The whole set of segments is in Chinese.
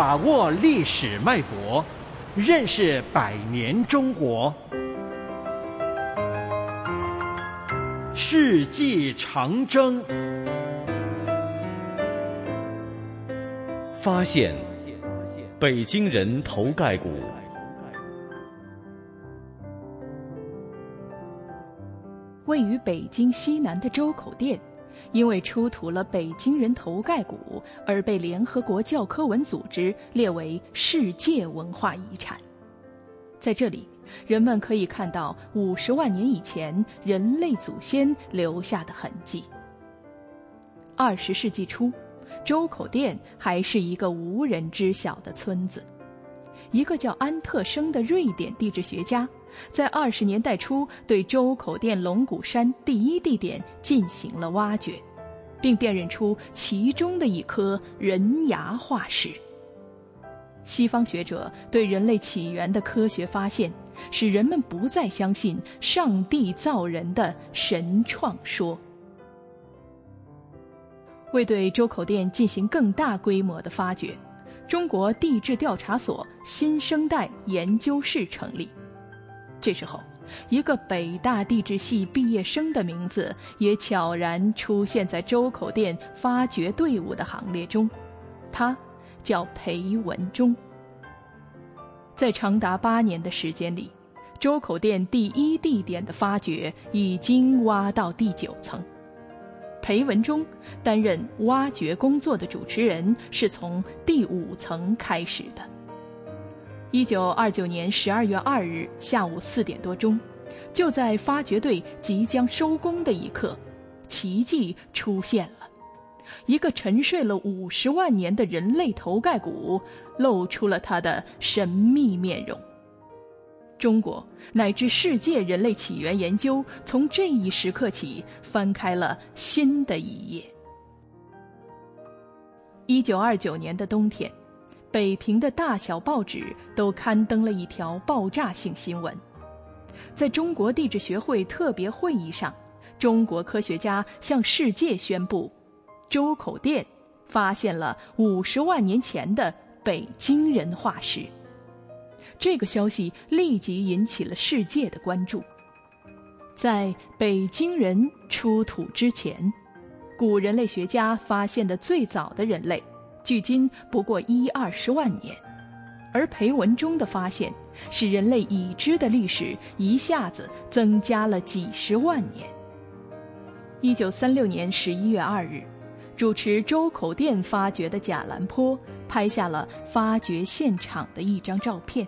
把握历史脉搏，认识百年中国。世纪长征，发现北京人头盖骨。位于北京西南的周口店。因为出土了北京人头盖骨，而被联合国教科文组织列为世界文化遗产。在这里，人们可以看到五十万年以前人类祖先留下的痕迹。二十世纪初，周口店还是一个无人知晓的村子。一个叫安特生的瑞典地质学家，在二十年代初对周口店龙骨山第一地点进行了挖掘，并辨认出其中的一颗人牙化石。西方学者对人类起源的科学发现，使人们不再相信上帝造人的神创说。为对周口店进行更大规模的发掘。中国地质调查所新生代研究室成立。这时候，一个北大地质系毕业生的名字也悄然出现在周口店发掘队伍的行列中，他叫裴文中。在长达八年的时间里，周口店第一地点的发掘已经挖到第九层。裴文中担任挖掘工作的主持人，是从第五层开始的。一九二九年十二月二日下午四点多钟，就在发掘队即将收工的一刻，奇迹出现了：一个沉睡了五十万年的人类头盖骨露出了它的神秘面容。中国乃至世界人类起源研究，从这一时刻起翻开了新的一页。一九二九年的冬天，北平的大小报纸都刊登了一条爆炸性新闻。在中国地质学会特别会议上，中国科学家向世界宣布，周口店发现了五十万年前的北京人化石。这个消息立即引起了世界的关注。在北京人出土之前，古人类学家发现的最早的人类，距今不过一二十万年，而裴文中的发现，使人类已知的历史一下子增加了几十万年。一九三六年十一月二日，主持周口店发掘的贾兰坡拍下了发掘现场的一张照片。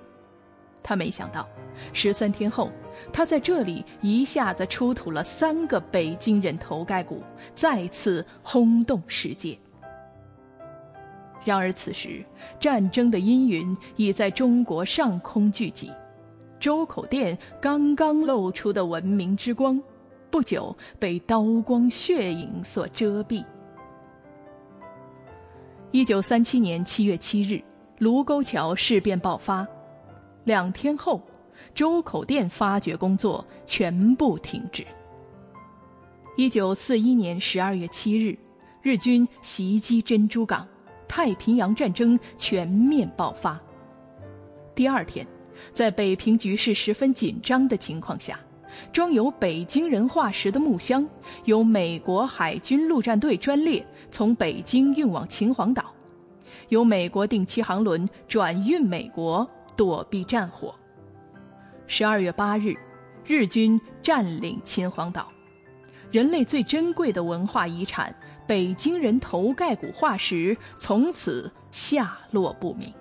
他没想到，十三天后，他在这里一下子出土了三个北京人头盖骨，再次轰动世界。然而，此时战争的阴云已在中国上空聚集，周口店刚刚露出的文明之光，不久被刀光血影所遮蔽。一九三七年七月七日，卢沟桥事变爆发。两天后，周口店发掘工作全部停止。一九四一年十二月七日，日军袭击珍珠港，太平洋战争全面爆发。第二天，在北平局势十分紧张的情况下，装有北京人化石的木箱由美国海军陆战队专列从北京运往秦皇岛，由美国定期航轮转运美国。躲避战火。十二月八日，日军占领秦皇岛，人类最珍贵的文化遗产——北京人头盖骨化石从此下落不明。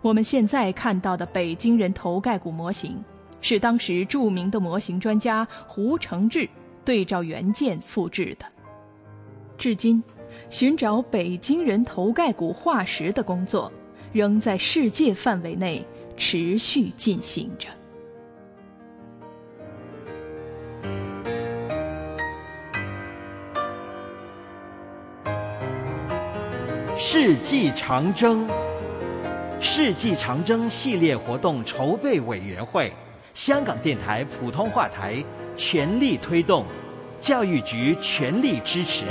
我们现在看到的北京人头盖骨模型，是当时著名的模型专家胡承志对照原件复制的。至今，寻找北京人头盖骨化石的工作。仍在世界范围内持续进行着。世纪长征，世纪长征系列活动筹备委员会，香港电台普通话台全力推动，教育局全力支持。